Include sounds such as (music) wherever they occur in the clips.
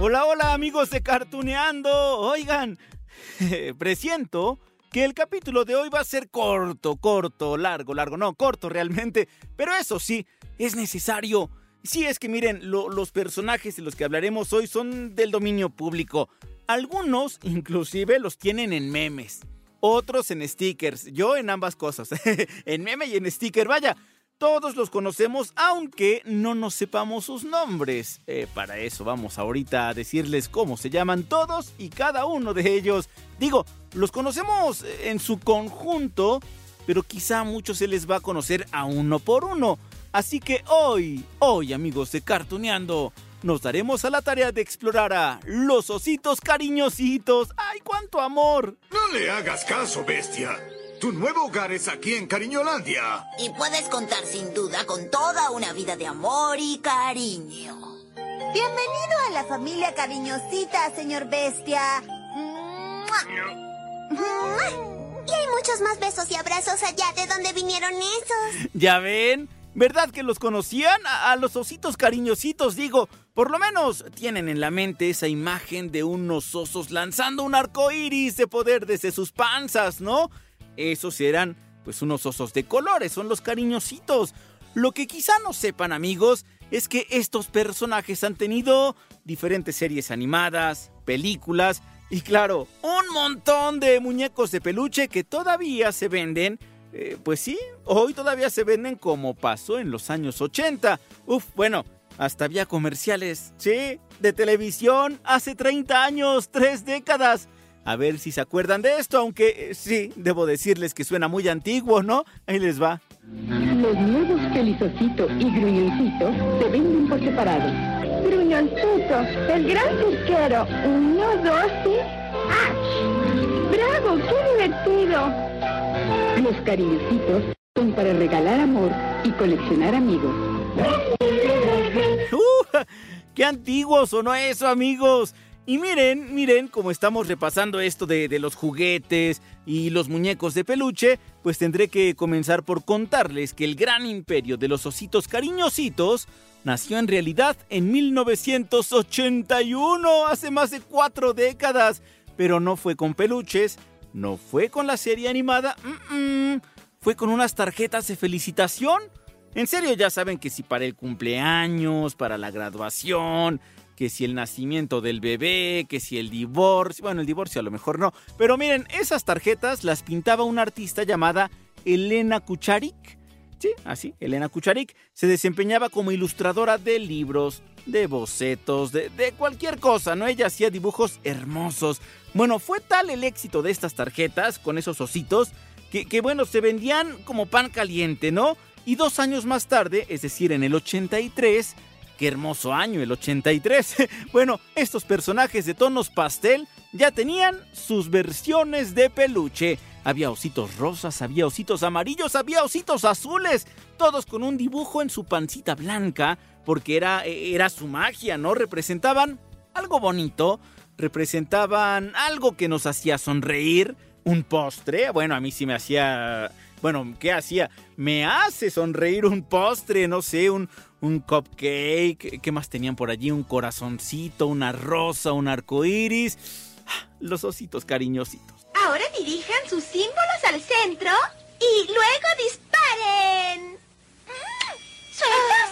Hola, hola amigos de Cartuneando. Oigan, (laughs) presiento que el capítulo de hoy va a ser corto, corto, largo, largo, no, corto realmente. Pero eso sí, es necesario. Sí, es que miren, lo- los personajes de los que hablaremos hoy son del dominio público. Algunos inclusive los tienen en memes. Otros en stickers. Yo en ambas cosas. (laughs) en meme y en sticker. Vaya, todos los conocemos aunque no nos sepamos sus nombres. Eh, para eso vamos ahorita a decirles cómo se llaman todos y cada uno de ellos. Digo, los conocemos en su conjunto, pero quizá a muchos se les va a conocer a uno por uno. Así que hoy, hoy amigos de Cartuneando, nos daremos a la tarea de explorar a los ositos cariñositos. ¡Ay, cuánto amor! No le hagas caso, bestia. Tu nuevo hogar es aquí en Cariñolandia. Y puedes contar sin duda con toda una vida de amor y cariño. Bienvenido a la familia cariñosita, señor Bestia. Y hay muchos más besos y abrazos allá de donde vinieron esos. ¿Ya ven? ¿Verdad que los conocían? A, a los ositos cariñositos, digo. Por lo menos tienen en la mente esa imagen de unos osos lanzando un arco iris de poder desde sus panzas, ¿no? Esos eran, pues, unos osos de colores, son los cariñositos. Lo que quizá no sepan, amigos, es que estos personajes han tenido diferentes series animadas, películas y, claro, un montón de muñecos de peluche que todavía se venden eh, pues sí, hoy todavía se venden como pasó en los años 80. Uf, bueno, hasta había comerciales, sí, de televisión hace 30 años, tres décadas. A ver si se acuerdan de esto, aunque eh, sí, debo decirles que suena muy antiguo, ¿no? Ahí les va. Los nuevos Felizocito y Gruñoncito se venden por separado. Gruñoncito, el gran cirquero. Uno, dos y... ¡Ach! ¡Bravo! ¡Qué divertido! Los cariñositos son para regalar amor y coleccionar amigos. (laughs) ¡Uh! ¡Qué antiguo sonó eso, amigos! Y miren, miren, como estamos repasando esto de, los juguetes y los muñecos de peluche, pues tendré que comenzar por contarles que el gran imperio de los ositos cariñositos nació en realidad en 1981, hace más de cuatro décadas. Pero no fue con peluches, no fue con la serie animada, fue con unas tarjetas de felicitación. En serio, ya saben que si para el cumpleaños, para la graduación, que si el nacimiento del bebé, que si el divorcio, bueno, el divorcio a lo mejor no, pero miren, esas tarjetas las pintaba una artista llamada Elena Kucharik. Sí, así, Elena Kucharik se desempeñaba como ilustradora de libros, de bocetos, de, de cualquier cosa, ¿no? Ella hacía dibujos hermosos. Bueno, fue tal el éxito de estas tarjetas con esos ositos que, que, bueno, se vendían como pan caliente, ¿no? Y dos años más tarde, es decir, en el 83, qué hermoso año el 83, (laughs) bueno, estos personajes de tonos pastel ya tenían sus versiones de peluche. Había ositos rosas, había ositos amarillos, había ositos azules, todos con un dibujo en su pancita blanca, porque era, era su magia, ¿no? Representaban algo bonito, representaban algo que nos hacía sonreír, un postre, bueno, a mí sí me hacía... Bueno, ¿qué hacía? Me hace sonreír un postre, no sé, un, un cupcake. ¿Qué más tenían por allí? Un corazoncito, una rosa, un arco iris. Los ositos cariñositos. Ahora dirijan sus símbolos al centro y luego disparen. Mm, Suelta,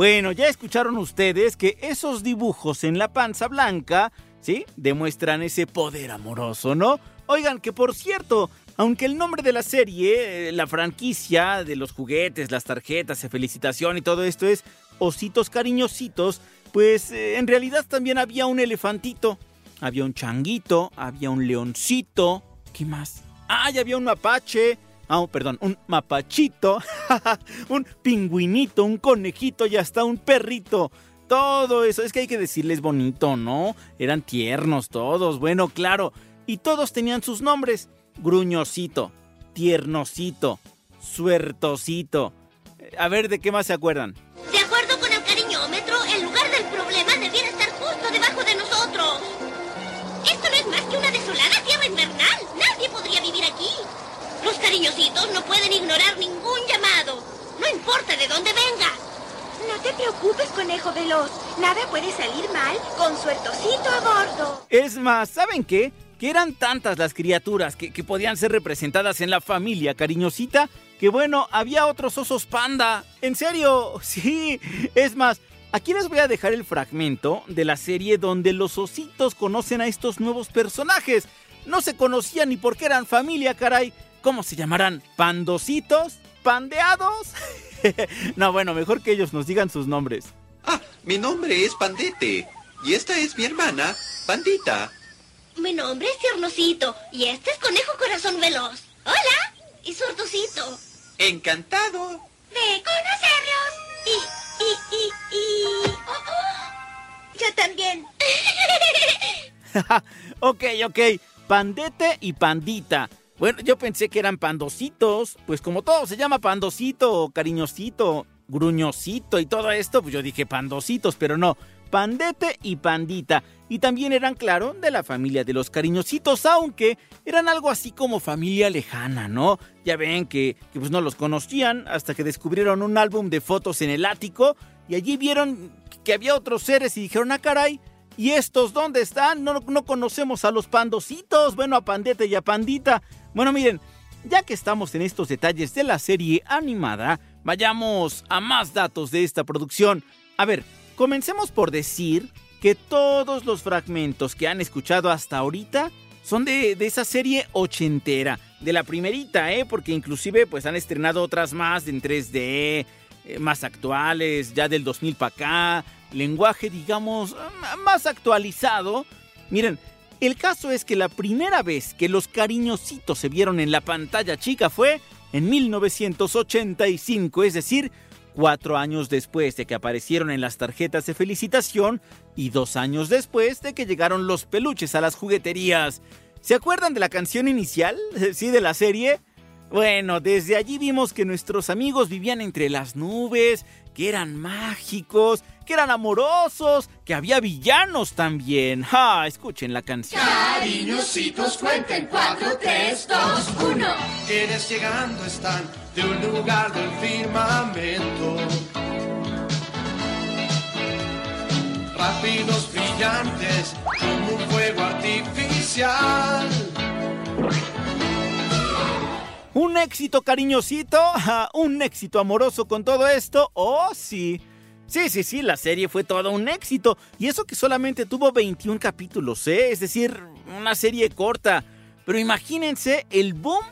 Bueno, ya escucharon ustedes que esos dibujos en la panza blanca, ¿sí? Demuestran ese poder amoroso, ¿no? Oigan, que por cierto, aunque el nombre de la serie, eh, la franquicia de los juguetes, las tarjetas de felicitación y todo esto es Ositos Cariñositos, pues eh, en realidad también había un elefantito, había un changuito, había un leoncito, ¿qué más? Ah, ya había un mapache. Ah, perdón, un mapachito, (laughs) un pingüinito, un conejito y hasta un perrito. Todo eso, es que hay que decirles bonito, ¿no? Eran tiernos todos, bueno, claro. Y todos tenían sus nombres. Gruñosito, tiernosito, suertosito. A ver, ¿de qué más se acuerdan? Cariñositos no pueden ignorar ningún llamado. No importa de dónde venga. No te preocupes, conejo veloz. Nada puede salir mal con suertosito a bordo. Es más, ¿saben qué? Que eran tantas las criaturas que, que podían ser representadas en la familia cariñosita que bueno, había otros osos panda. En serio, (laughs) sí. Es más, aquí les voy a dejar el fragmento de la serie donde los ositos conocen a estos nuevos personajes. No se conocían ni por qué eran familia, caray. ¿Cómo se llamarán? ¿Pandositos? ¿Pandeados? (laughs) no, bueno, mejor que ellos nos digan sus nombres. Ah, mi nombre es Pandete. Y esta es mi hermana, Pandita. Mi nombre es Tiernosito y este es Conejo Corazón Veloz. Hola, y Suertosito. Encantado. De conocerlos. Y, y, y, y... Oh, oh. Yo también. (laughs) (laughs) ok, ok. Pandete y pandita. Bueno, yo pensé que eran pandositos. Pues como todo se llama pandosito, cariñosito, gruñosito y todo esto, pues yo dije pandositos, pero no. Pandete y Pandita. Y también eran, claro, de la familia de los cariñositos, aunque eran algo así como familia lejana, ¿no? Ya ven que, que, pues no los conocían hasta que descubrieron un álbum de fotos en el ático y allí vieron que había otros seres y dijeron, ah, caray, ¿y estos dónde están? No, no conocemos a los pandositos, bueno, a Pandete y a Pandita. Bueno, miren, ya que estamos en estos detalles de la serie animada, vayamos a más datos de esta producción. A ver, Comencemos por decir que todos los fragmentos que han escuchado hasta ahorita son de, de, esa serie ochentera, de la primerita, ¿eh? Porque inclusive pues han estrenado otras más en 3D, eh, más actuales, ya del 2000 para acá, lenguaje digamos más actualizado. Miren, el caso es que la primera vez que los cariñositos se vieron en la pantalla chica fue en 1985, es decir, cuatro años después de que aparecieron en las tarjetas de felicitación y dos años después de que llegaron los peluches a las jugueterías. ¿Se acuerdan de la canción inicial? (laughs) ¿Sí, de la serie? Bueno, desde allí vimos que nuestros amigos vivían entre las nubes, que eran mágicos, que eran amorosos, que había villanos también. ¡Ja! Escuchen la canción. Cariñositos, cuenten 4, 3, 2, 1. Quienes llegando están de un lugar del firmamento. Rápidos, brillantes, como un fuego artificial. Un éxito cariñosito, un éxito amoroso con todo esto, oh sí. Sí, sí, sí, la serie fue todo un éxito. Y eso que solamente tuvo 21 capítulos, ¿eh? Es decir, una serie corta. Pero imagínense el boom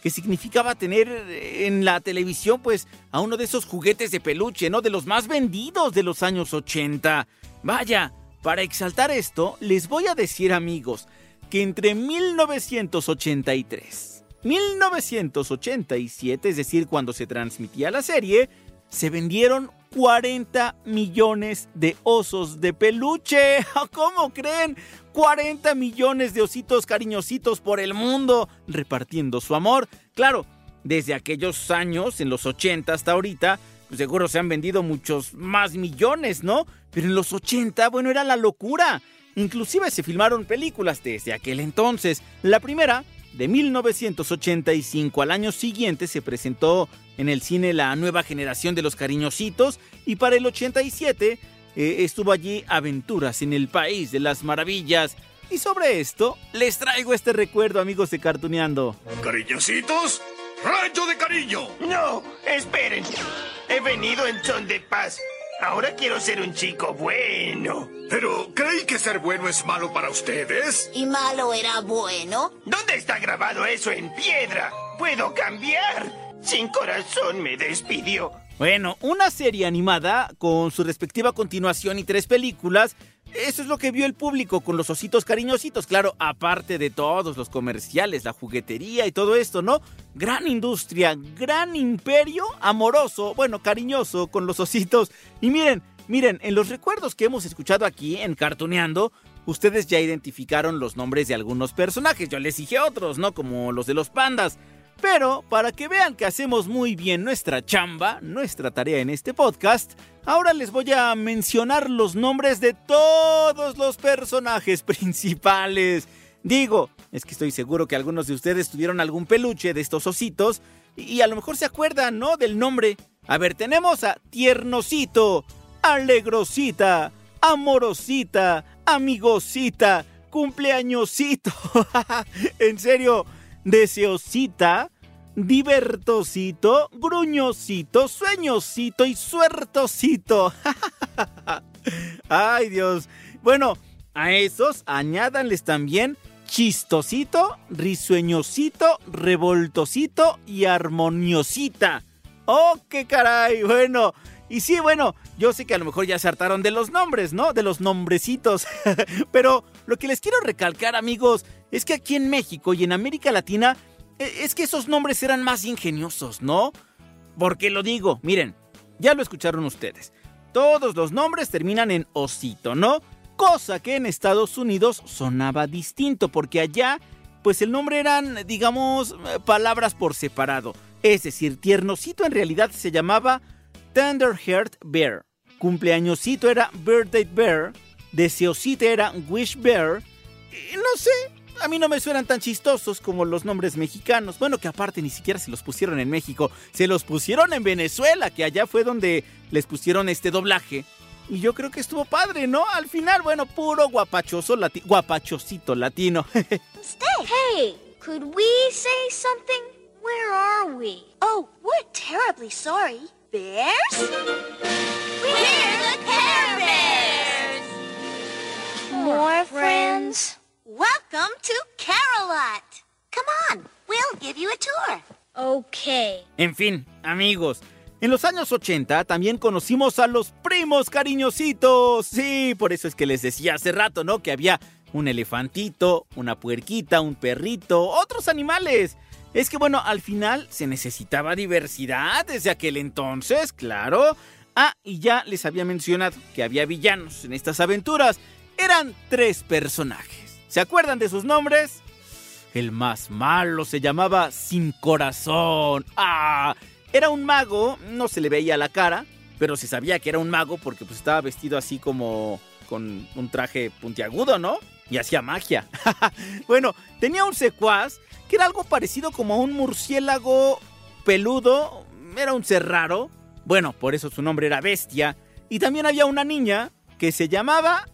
que significaba tener en la televisión, pues, a uno de esos juguetes de peluche, ¿no? De los más vendidos de los años 80. Vaya, para exaltar esto, les voy a decir, amigos, que entre 1983, 1987, es decir, cuando se transmitía la serie, se vendieron 40 millones de osos de peluche. (laughs) ¿Cómo creen? 40 millones de ositos cariñositos por el mundo repartiendo su amor. Claro, desde aquellos años, en los 80 hasta ahorita, pues seguro se han vendido muchos más millones, ¿no? Pero en los 80, bueno, era la locura. Inclusive se filmaron películas desde aquel entonces. La primera, de 1985 al año siguiente, se presentó en el cine la nueva generación de los cariñositos y para el 87 eh, estuvo allí Aventuras en el País de las Maravillas. Y sobre esto les traigo este recuerdo, amigos de Cartuneando. ¿Cariñositos? ¡Rayo de cariño! No, esperen. He venido en son de paz. Ahora quiero ser un chico bueno. Pero, ¿creí que ser bueno es malo para ustedes? ¿Y malo era bueno? ¿Dónde está grabado eso en piedra? ¡Puedo cambiar! Sin corazón me despidió. Bueno, una serie animada con su respectiva continuación y tres películas, Eso es lo que vio el público con los ositos cariñositos, claro, aparte de todos los comerciales, la juguetería y todo esto, ¿no? Gran industria, gran imperio amoroso, bueno, cariñoso con los ositos. Y miren, miren, en los recuerdos que hemos escuchado aquí en Cartoneando, ustedes ya identificaron los nombres de algunos personajes, yo les dije otros, ¿no? Como los de los pandas. Pero para que vean que hacemos muy bien nuestra chamba, nuestra tarea en este podcast, ahora les voy a mencionar los nombres de todos los personajes (laughs) principales. Digo, es que estoy seguro que algunos de ustedes tuvieron algún peluche de estos ositos y a lo mejor se acuerdan, ¿no? Del nombre. A ver, tenemos a Tiernosito, Alegrosita, Amorosita, Amigosita, Cumpleañosito. (laughs) en serio, Deseosita, divertosito, gruñosito, sueñosito y suertosito. (laughs) Ay Dios. Bueno, a esos añádanles también chistosito, risueñosito, revoltosito y armoniosita. ¡Oh, qué caray! Bueno, y sí, bueno, yo sé que a lo mejor ya se hartaron de los nombres, ¿no? De los nombrecitos. (laughs) Pero lo que les quiero recalcar, amigos, es que aquí en México y en América Latina e, es que esos nombres eran más ingeniosos, ¿no? Porque lo digo, miren, ya lo escucharon ustedes. Todos los nombres terminan en osito, ¿no? Cosa que en Estados Unidos sonaba distinto, porque allá, pues el nombre eran, digamos, palabras por separado. Es decir, tiernosito en realidad se llamaba Tender Heart Bear. Cumpleañosito era Birthday Bear. Deseosito era Wish Bear. No sé, a mí no me suenan tan chistosos como los nombres mexicanos. Bueno, que aparte ni siquiera se los pusieron en México, se los pusieron en Venezuela, que allá fue donde les pusieron este doblaje. Y yo creo que estuvo padre, ¿no? Al final, bueno, puro guapachoso latino, guapachosito latino. (laughs) hey, could we say something? Where are we? Oh, we're terribly sorry. Bears? We're the Care Bears! More friends? Welcome to Carolot. Come on, we'll give you a tour. Okay. En fin, amigos, en los años 80 también conocimos a los primos cariñositos. Sí, por eso es que les decía hace rato, ¿no? Que había un elefantito, una puerquita, un perrito, otros animales. Es que bueno, al final se necesitaba diversidad desde aquel entonces, claro. Ah, y ya les había mencionado que había villanos en estas aventuras. Eran tres personajes. ¿Se acuerdan de sus nombres? El más malo se llamaba Sin Corazón. ¡Ah! Era un mago, no se le veía la cara, pero se sabía que era un mago porque pues, estaba vestido así como con un traje puntiagudo, ¿no? Y hacía magia. (laughs) bueno, tenía un secuaz que era algo parecido como a un murciélago peludo, era un ser raro. Bueno, por eso su nombre era Bestia. Y también había una niña que se llamaba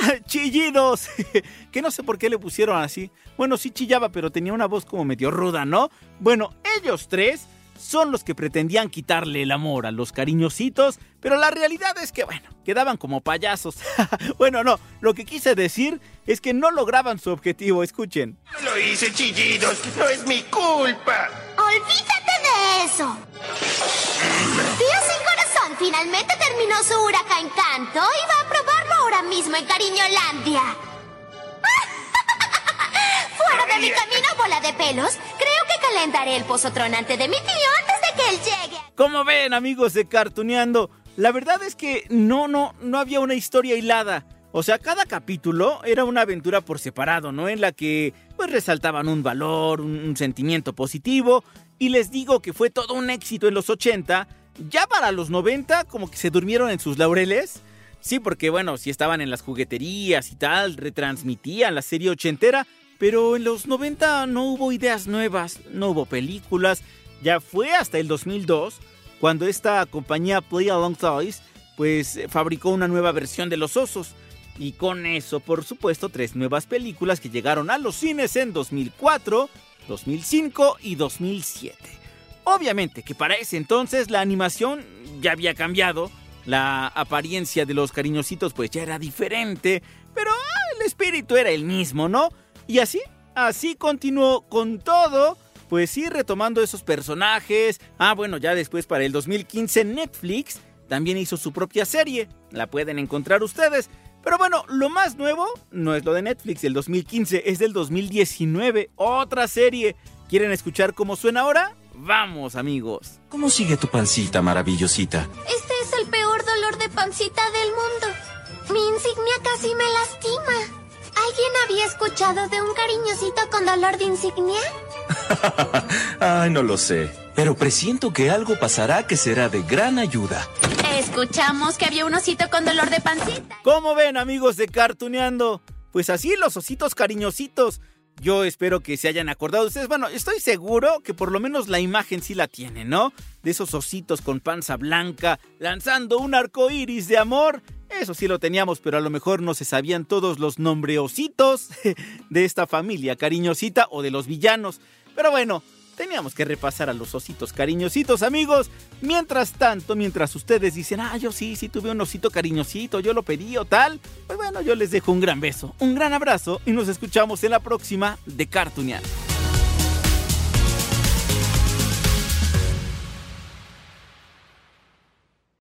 (laughs) chillidos. (laughs) que no sé por qué le pusieron así. Bueno, sí chillaba, pero tenía una voz como medio ruda, ¿no? Bueno, ellos tres son los que pretendían quitarle el amor a los cariñositos, pero la realidad es que, bueno, quedaban como payasos. (laughs) bueno, no, lo que quise decir es que no lograban su objetivo, escuchen. No lo hice, chillidos, no es mi culpa. Olvídate de eso. Tío Sin Corazón finalmente terminó su huracán canto y va a ahora mismo en Cariñolandia. (laughs) Fuera de mi camino, bola de pelos. Creo que calentaré el pozo tronante de mi tío antes de que él llegue. Como ven, amigos de Cartuneando, la verdad es que no, no, no había una historia hilada. O sea, cada capítulo era una aventura por separado, ¿no? En la que pues resaltaban un valor, un, un sentimiento positivo. Y les digo que fue todo un éxito en los 80. Ya para los 90 como que se durmieron en sus laureles. Sí, porque bueno, si estaban en las jugueterías y tal, retransmitían la serie ochentera, pero en los 90 no hubo ideas nuevas, no hubo películas. Ya fue hasta el 2002 cuando esta compañía Play Along Toys pues fabricó una nueva versión de los osos. Y con eso, por supuesto, tres nuevas películas que llegaron a los cines en 2004, 2005 y 2007. Obviamente que para ese entonces la animación ya había cambiado, la apariencia de los cariñositos pues ya era diferente, pero ah, el espíritu era el mismo, ¿no? Y así, así continuó con todo, pues sí, retomando esos personajes. Ah, bueno, ya después para el 2015 Netflix también hizo su propia serie, la pueden encontrar ustedes. Pero bueno, lo más nuevo no es lo de Netflix del 2015, es del 2019, otra serie. ¿Quieren escuchar cómo suena ahora? Vamos, amigos. ¿Cómo sigue tu pancita maravillosita? Este pancita del mundo. Mi insignia casi me lastima. ¿Alguien había escuchado de un cariñosito con dolor de insignia? (laughs) Ay, no lo sé. Pero presiento que algo pasará que será de gran ayuda. Escuchamos que había un osito con dolor de pancita. ¿Cómo ven, amigos de Cartuneando? Pues así los ositos cariñositos. Yo espero que se hayan acordado de ustedes. Bueno, estoy seguro que por lo menos la imagen sí la tienen, ¿no? De esos ositos con panza blanca lanzando un arco iris de amor. Eso sí lo teníamos, pero a lo mejor no se sabían todos los nombreositos (laughs) de esta familia cariñosita o de los villanos. Pero bueno, teníamos que repasar a los ositos cariñositos, amigos. Mientras tanto, mientras ustedes dicen, ah, yo sí, sí tuve un osito cariñosito, yo lo pedí o tal, pues bueno, yo les dejo un gran beso, un gran abrazo y nos escuchamos en la próxima de Cartoonear.